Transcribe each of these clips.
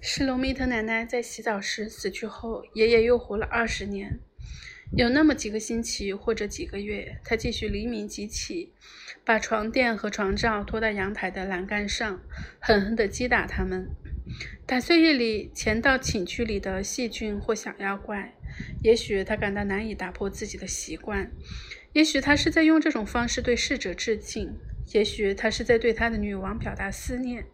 史罗密特奶奶在洗澡时死去后，爷爷又活了二十年。有那么几个星期或者几个月，他继续黎明即起，把床垫和床罩拖到阳台的栏杆上，狠狠地击打它们，打碎夜里潜到寝区里的细菌或小妖怪。也许他感到难以打破自己的习惯，也许他是在用这种方式对逝者致敬，也许他是在对他的女王表达思念。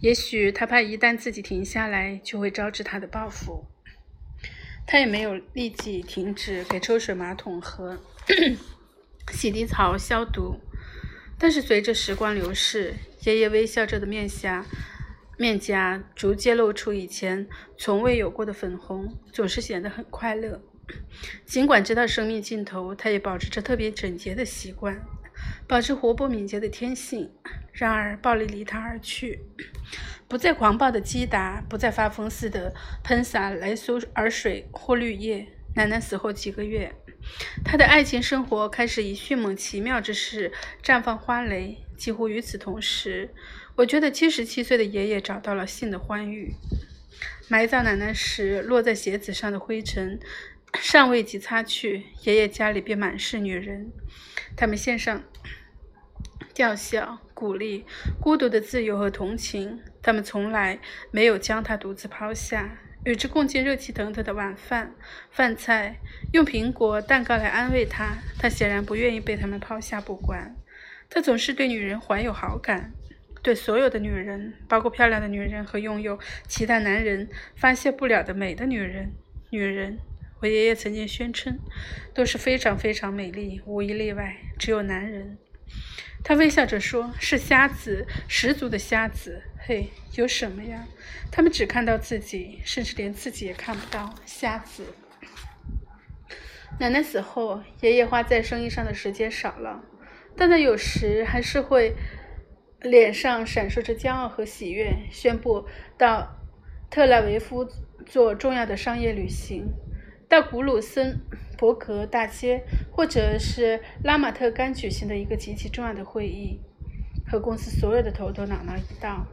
也许他怕一旦自己停下来，就会招致他的报复。他也没有立即停止给抽水马桶和 洗涤槽消毒。但是随着时光流逝，爷爷微笑着的面颊面颊逐渐露出以前从未有过的粉红，总是显得很快乐。尽管知道生命尽头，他也保持着特别整洁的习惯。保持活泼敏捷的天性，然而暴力离他而去，不再狂暴的击打，不再发疯似的喷洒来苏尔水或绿叶。奶奶死后几个月，他的爱情生活开始以迅猛奇妙之势绽放花蕾。几乎与此同时，我觉得七十七岁的爷爷找到了性的欢愉。埋葬奶奶时落在鞋子上的灰尘。尚未及擦去，爷爷家里便满是女人。他们献上吊孝、鼓励、孤独的自由和同情。他们从来没有将他独自抛下，与之共进热气腾腾的晚饭、饭菜，用苹果、蛋糕来安慰他。他显然不愿意被他们抛下不管。他总是对女人怀有好感，对所有的女人，包括漂亮的女人和拥有其他男人发泄不了的美的女人。女人。我爷爷曾经宣称，都是非常非常美丽，无一例外。只有男人，他微笑着说：“是瞎子，十足的瞎子。”嘿，有什么呀？他们只看到自己，甚至连自己也看不到。瞎子。奶奶死后，爷爷花在生意上的时间少了，但他有时还是会脸上闪烁着骄傲和喜悦，宣布到特拉维夫做重要的商业旅行。到古鲁森伯格大街，或者是拉马特甘举行的一个极其重要的会议，和公司所有的头头脑脑一道。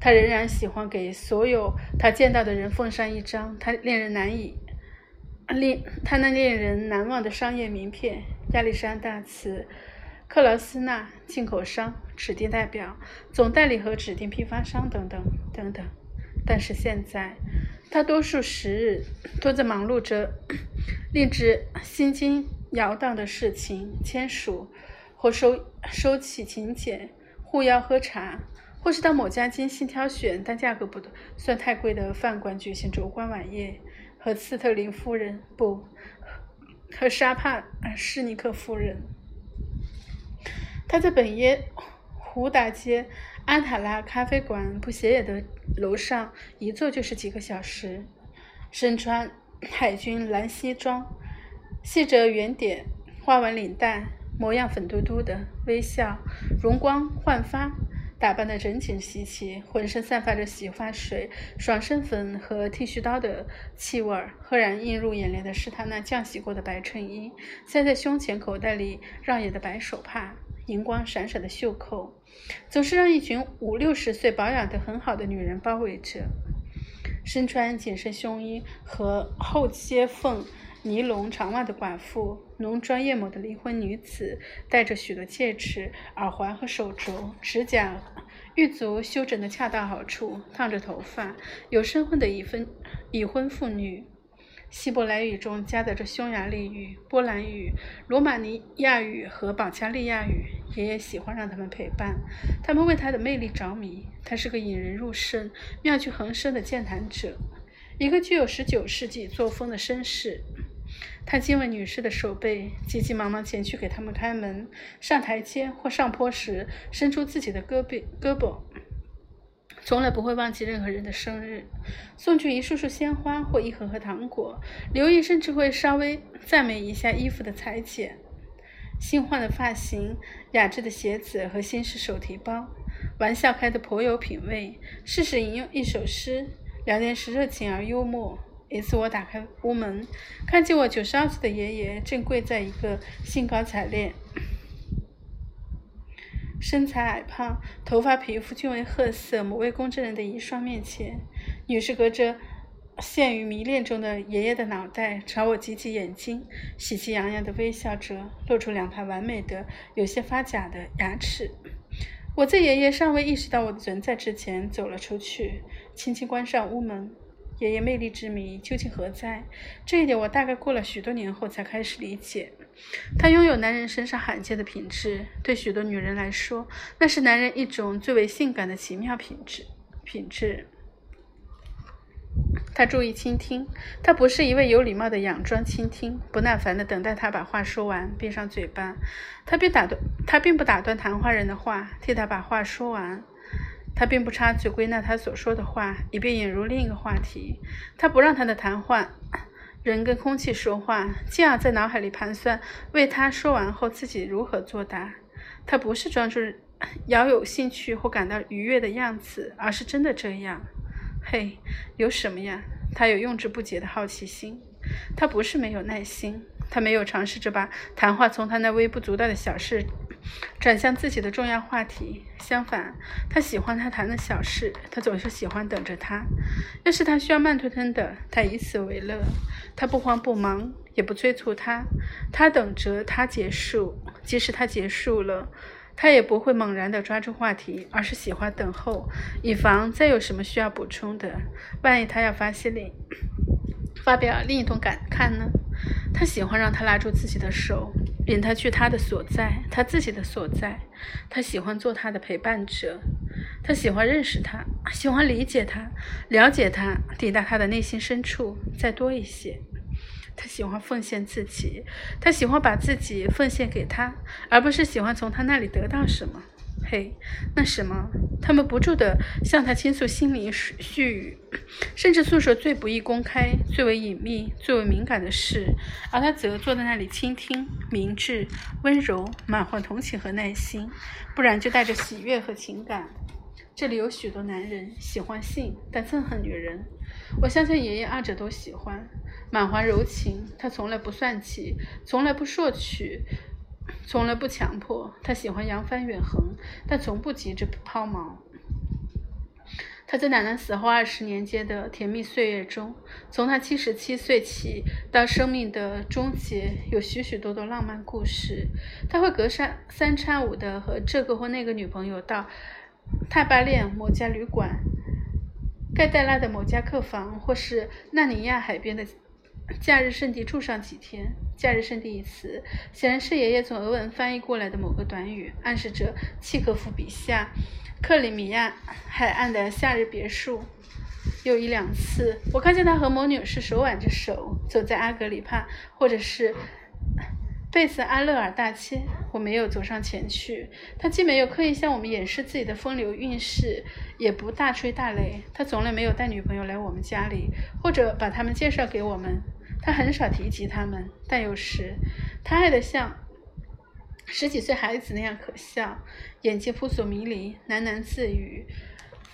他仍然喜欢给所有他见到的人奉上一张他令人难以令他那令人难忘的商业名片：亚历山大茨克劳斯纳进口商、指定代表、总代理和指定批发商等等等等。但是现在。他多数时日都在忙碌着 令之心惊摇荡的事情：签署或收收起请柬、互邀喝茶，或是到某家精心挑选但价格不算太贵的饭馆举行烛光晚宴，和斯特林夫人不和沙帕施尼克夫人。他在本耶胡大街。安塔拉咖啡馆不斜眼的楼上，一坐就是几个小时。身穿海军蓝西装，系着圆点花纹领带，模样粉嘟嘟的，微笑，容光焕发，打扮得整整齐齐，浑身散发着洗发水、爽身粉和剃须刀的气味儿。赫然映入眼帘的是他那浆洗过的白衬衣，塞在胸前口袋里让眼的白手帕。银光闪闪的袖扣，总是让一群五六十岁、保养得很好的女人包围着。身穿紧身胸衣和厚接缝尼龙长袜的寡妇，浓妆艳抹的离婚女子，戴着许多戒指、耳环和手镯，指甲、玉足修整得恰到好处，烫着头发，有身份的已婚已婚妇女。希伯来语中夹杂着匈牙利语、波兰语、罗马尼亚语和保加利亚语。爷爷喜欢让他们陪伴，他们为他的魅力着迷。他是个引人入胜、妙趣横生的健谈者，一个具有十九世纪作风的绅士。他亲吻女士的手背，急急忙忙前去给他们开门。上台阶或上坡时，伸出自己的胳膊胳膊。从来不会忘记任何人的生日，送去一束束鲜花或一盒盒糖果。刘毅，甚至会稍微赞美一下衣服的裁剪、新换的发型、雅致的鞋子和新式手提包。玩笑开得颇有品味，适时引用一首诗。聊天时热情而幽默。一次，我打开屋门，看见我九十二岁的爷爷正跪在一个兴高采烈。身材矮胖、头发皮肤均为褐色、某位公证人的遗孀面前，女士隔着陷于迷恋中的爷爷的脑袋，朝我挤挤眼睛，喜气洋洋地微笑着，露出两排完美的、有些发假的牙齿。我在爷爷尚未意识到我的存在之前走了出去，轻轻关上屋门。爷爷魅力之谜究竟何在？这一点我大概过了许多年后才开始理解。他拥有男人身上罕见的品质，对许多女人来说，那是男人一种最为性感的奇妙品质。品质。他注意倾听，他不是一位有礼貌的佯装倾听，不耐烦地等待他把话说完，闭上嘴巴。他并打断，他并不打断谈话人的话，替他把话说完。他并不插嘴归纳他所说的话，以便引入另一个话题。他不让他的谈话人跟空气说话，继而在脑海里盘算为他说完后自己如何作答。他不是装出饶有兴趣或感到愉悦的样子，而是真的这样。嘿，有什么呀？他有用之不竭的好奇心。他不是没有耐心，他没有尝试着把谈话从他那微不足道的小事。转向自己的重要话题。相反，他喜欢他谈的小事，他总是喜欢等着他。要是他需要慢吞吞的，他以此为乐。他不慌不忙，也不催促他。他等着他结束，即使他结束了，他也不会猛然地抓住话题，而是喜欢等候，以防再有什么需要补充的。万一他要发些另发表另一种感慨呢？他喜欢让他拉住自己的手。引他去他的所在，他自己的所在。他喜欢做他的陪伴者，他喜欢认识他，喜欢理解他，了解他，抵达他的内心深处，再多一些。他喜欢奉献自己，他喜欢把自己奉献给他，而不是喜欢从他那里得到什么。嘿，那什么？他们不住地向他倾诉心灵絮语，甚至诉说最不易公开、最为隐秘、最为敏感的事，而他则坐在那里倾听，明智、温柔，满怀同情和耐心，不然就带着喜悦和情感。这里有许多男人喜欢性，但憎恨女人。我相信爷爷二者都喜欢，满怀柔情。他从来不算计，从来不索取。从来不强迫，他喜欢扬帆远航，但从不急着抛锚。他在奶奶死后二十年间的甜蜜岁月中，从他七十七岁起到生命的终结，有许许多多浪漫故事。他会隔三三差五的和这个或那个女朋友到泰巴练某家旅馆、盖代拉的某家客房，或是纳尼亚海边的。假日圣地住上几天。假日圣地一词，显然是爷爷从俄文翻译过来的某个短语，暗示着契诃夫笔下克里米亚海岸的夏日别墅。有一两次，我看见他和某女士手挽着手走在阿格里帕或者是贝斯阿勒尔大街。我没有走上前去。他既没有刻意向我们掩饰自己的风流韵事，也不大吹大擂。他从来没有带女朋友来我们家里，或者把他们介绍给我们。他很少提及他们，但有时他爱的像十几岁孩子那样可笑，眼睛扑朔迷离，喃喃自语，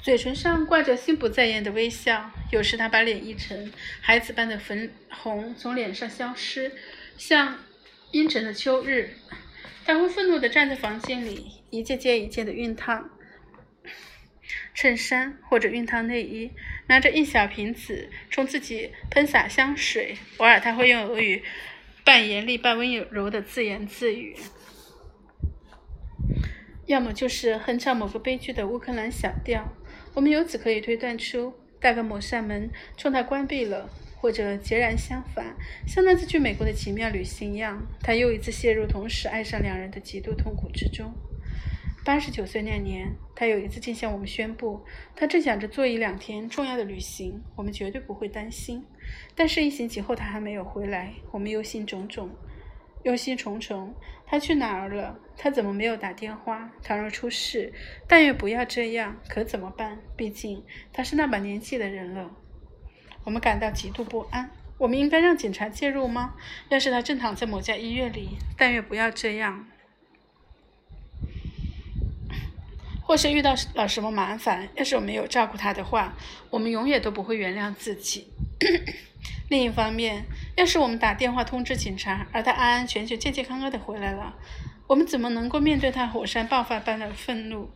嘴唇上挂着心不在焉的微笑。有时他把脸一沉，孩子般的粉红从脸上消失，像阴沉的秋日。他会愤怒地站在房间里，一件接一件的熨烫。衬衫或者熨烫内衣，拿着一小瓶子冲自己喷洒香水。偶尔他会用俄语半严厉半温柔的自言自语，要么就是哼唱某个悲剧的乌克兰小调。我们由此可以推断出，大概某扇门冲他关闭了，或者截然相反，像那次去美国的奇妙旅行一样，他又一次陷入同时爱上两人的极度痛苦之中。八十九岁那年，他有一次竟向我们宣布，他正想着做一两天重要的旅行，我们绝对不会担心。但是，一星期后他还没有回来，我们忧心忡忡，忧心忡忡。他去哪儿了？他怎么没有打电话？倘若出事，但愿不要这样。可怎么办？毕竟他是那把年纪的人了。我们感到极度不安。我们应该让警察介入吗？要是他正躺在某家医院里，但愿不要这样。或是遇到了什么麻烦，要是我没有照顾他的话，我们永远都不会原谅自己。另一方面，要是我们打电话通知警察，而他安安全全、健健康康的回来了，我们怎么能够面对他火山爆发般的愤怒？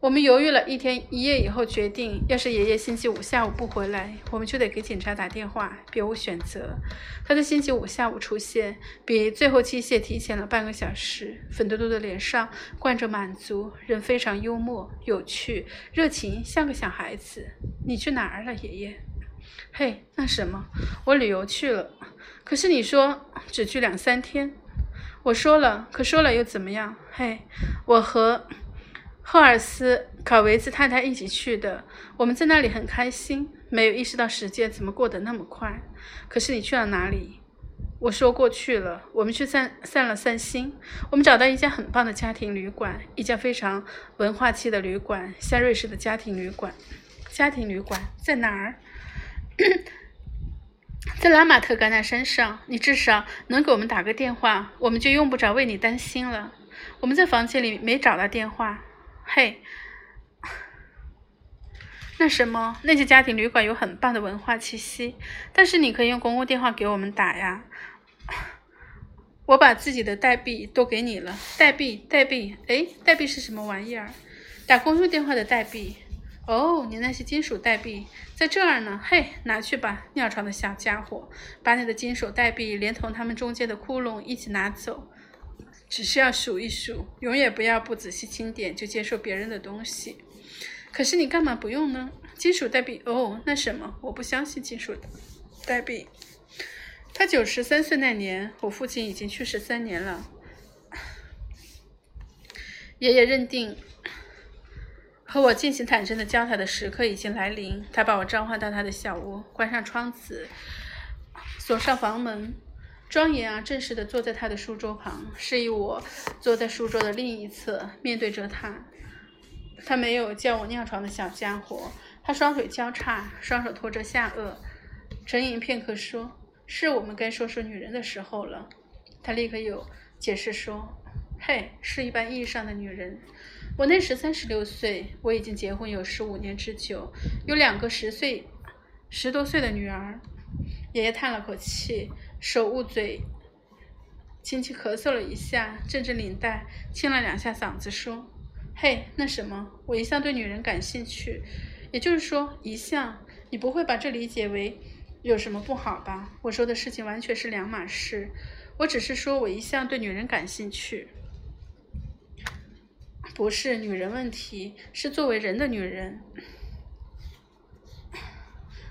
我们犹豫了一天一夜以后，决定，要是爷爷星期五下午不回来，我们就得给警察打电话，别无选择。他在星期五下午出现，比最后期限提前了半个小时。粉嘟嘟的脸上挂着满足，人非常幽默、有趣、热情，像个小孩子。你去哪儿了，爷爷？嘿，那什么，我旅游去了。可是你说只去两三天。我说了，可说了又怎么样？嘿，我和。赫尔斯考维兹太太一起去的，我们在那里很开心，没有意识到时间怎么过得那么快。可是你去了哪里？我说过去了，我们去散散了散心。我们找到一家很棒的家庭旅馆，一家非常文化气的旅馆，像瑞士的家庭旅馆。家庭旅馆在哪儿？在拉马特甘纳山上。你至少能给我们打个电话，我们就用不着为你担心了。我们在房间里没找到电话。嘿，那什么，那些家庭旅馆有很棒的文化气息，但是你可以用公共电话给我们打呀。我把自己的代币都给你了，代币，代币，哎，代币是什么玩意儿？打公用电话的代币。哦，你那些金属代币在这儿呢。嘿，拿去吧，尿床的小家伙，把你的金属代币连同它们中间的窟窿一起拿走。只是要数一数，永远不要不仔细清点就接受别人的东西。可是你干嘛不用呢？金属代币？哦，那什么？我不相信金属代币。他九十三岁那年，我父亲已经去世三年了。爷爷认定和我进行坦诚的交谈的时刻已经来临，他把我召唤到他的小屋，关上窗子，锁上房门。庄严而正式的坐在他的书桌旁，示意我坐在书桌的另一侧，面对着他。他没有叫我尿床的小家伙。他双腿交叉，双手托着下颚，沉吟片刻，说：“是我们该说说女人的时候了。”他立刻有解释说：“嘿，是一般意义上的女人。我那时三十六岁，我已经结婚有十五年之久，有两个十岁、十多岁的女儿。”爷爷叹了口气。手捂嘴，轻轻咳嗽了一下，正着领带，清了两下嗓子，说：“嘿，那什么，我一向对女人感兴趣，也就是说，一向，你不会把这理解为有什么不好吧？我说的事情完全是两码事，我只是说我一向对女人感兴趣，不是女人问题，是作为人的女人。”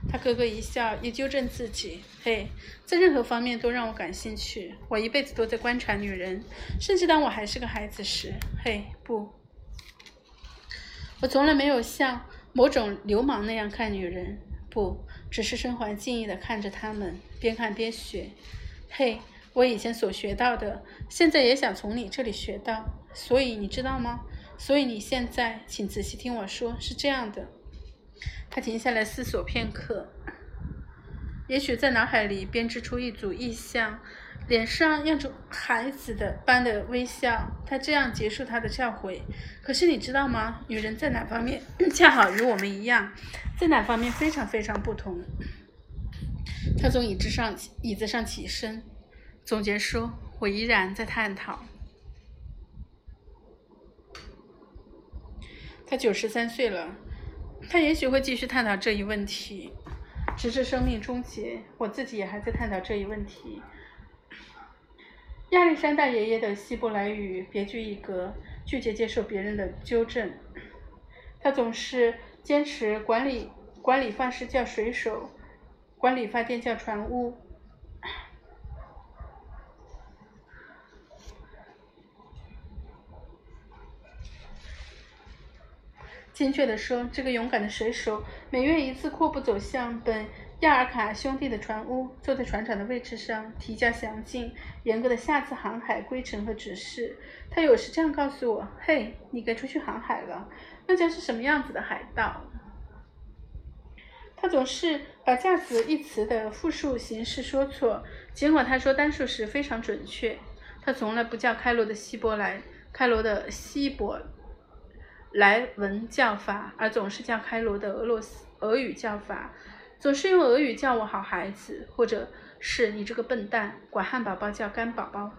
他咯咯一笑，也纠正自己：“嘿，在任何方面都让我感兴趣。我一辈子都在观察女人，甚至当我还是个孩子时。嘿，不，我从来没有像某种流氓那样看女人。不，只是身怀敬意地看着他们，边看边学。嘿，我以前所学到的，现在也想从你这里学到。所以你知道吗？所以你现在，请仔细听我说，是这样的。”他停下来思索片刻，也许在脑海里编织出一组意象，脸上漾着孩子的般的微笑。他这样结束他的教诲。可是你知道吗？女人在哪方面 恰好与我们一样，在哪方面非常非常不同？他从椅子上椅子上起身，总结说：“我依然在探讨。”他九十三岁了。他也许会继续探讨这一问题，直至生命终结。我自己也还在探讨这一问题。亚历山大爷爷的希伯来语别具一格，拒绝接受别人的纠正。他总是坚持管理管理发师叫水手，管理发店叫船屋。精确地说，这个勇敢的水手每月一次阔步走向本亚尔卡兄弟的船屋，坐在船长的位置上，提交详尽、严格的下次航海规程和指示。他有时这样告诉我：“嘿，你该出去航海了，那将是什么样子的海盗？”他总是把“架子”一词的复数形式说错，尽管他说单数时非常准确。他从来不叫开罗的希伯来，开罗的希伯。莱文叫法，而总是叫开罗的俄罗斯俄语叫法，总是用俄语叫我好孩子，或者是你这个笨蛋，管汉堡包叫干宝宝。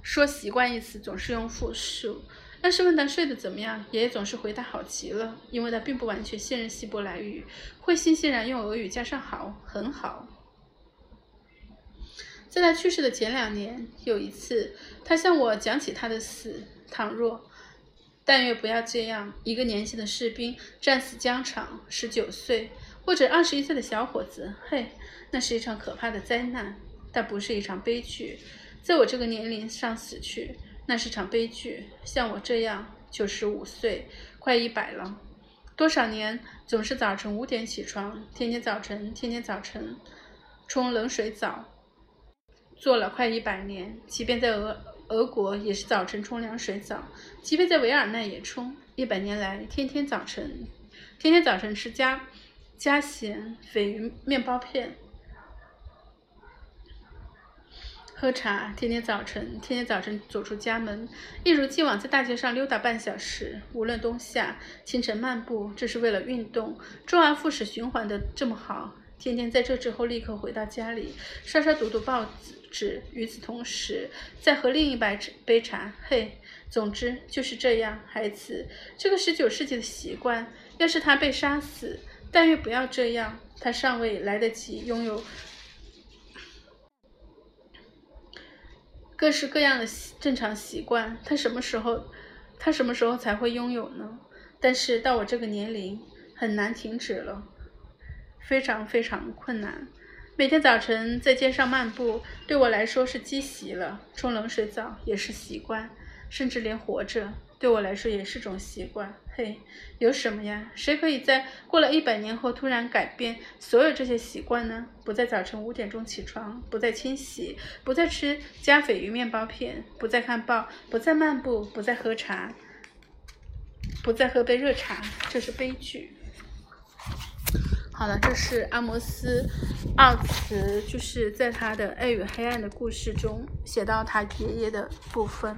说习惯一词总是用复数，但是问他睡得怎么样，爷爷总是回答好极了，因为他并不完全信任希伯来语，会欣欣然用俄语加上好，很好。在他去世的前两年，有一次，他向我讲起他的死。倘若，但愿不要这样，一个年轻的士兵战死疆场，十九岁或者二十一岁的小伙子，嘿，那是一场可怕的灾难，但不是一场悲剧。在我这个年龄上死去，那是场悲剧。像我这样九十五岁，快一百了，多少年总是早晨五点起床，天天早晨，天天早晨冲冷水澡。做了快一百年，即便在俄俄国也是早晨冲凉水澡，即便在维尔纳也冲。一百年来，天天早晨，天天早晨吃加加咸鲱鱼面包片，喝茶，天天早晨，天天早晨走出家门，一如既往在大街上溜达半小时，无论冬夏。清晨漫步，这是为了运动，周而复始循环的这么好。天天在这之后立刻回到家里，稍稍读读报纸。纸，与此同时，再喝另一杯杯茶。嘿，总之就是这样，孩子。这个十九世纪的习惯，要是他被杀死，但愿不要这样。他尚未来得及拥有各式各样的正常习惯，他什么时候，他什么时候才会拥有呢？但是到我这个年龄，很难停止了，非常非常困难。每天早晨在街上漫步，对我来说是积习了；冲冷水澡也是习惯，甚至连活着对我来说也是种习惯。嘿，有什么呀？谁可以在过了一百年后突然改变所有这些习惯呢？不在早晨五点钟起床，不再清洗，不再吃加鲱鱼面包片，不再看报，不再漫步，不再喝茶，不再喝杯热茶，这是悲剧。好了，这是阿摩斯·奥茨，就是在他的《爱与黑暗》的故事中写到他爷爷的部分。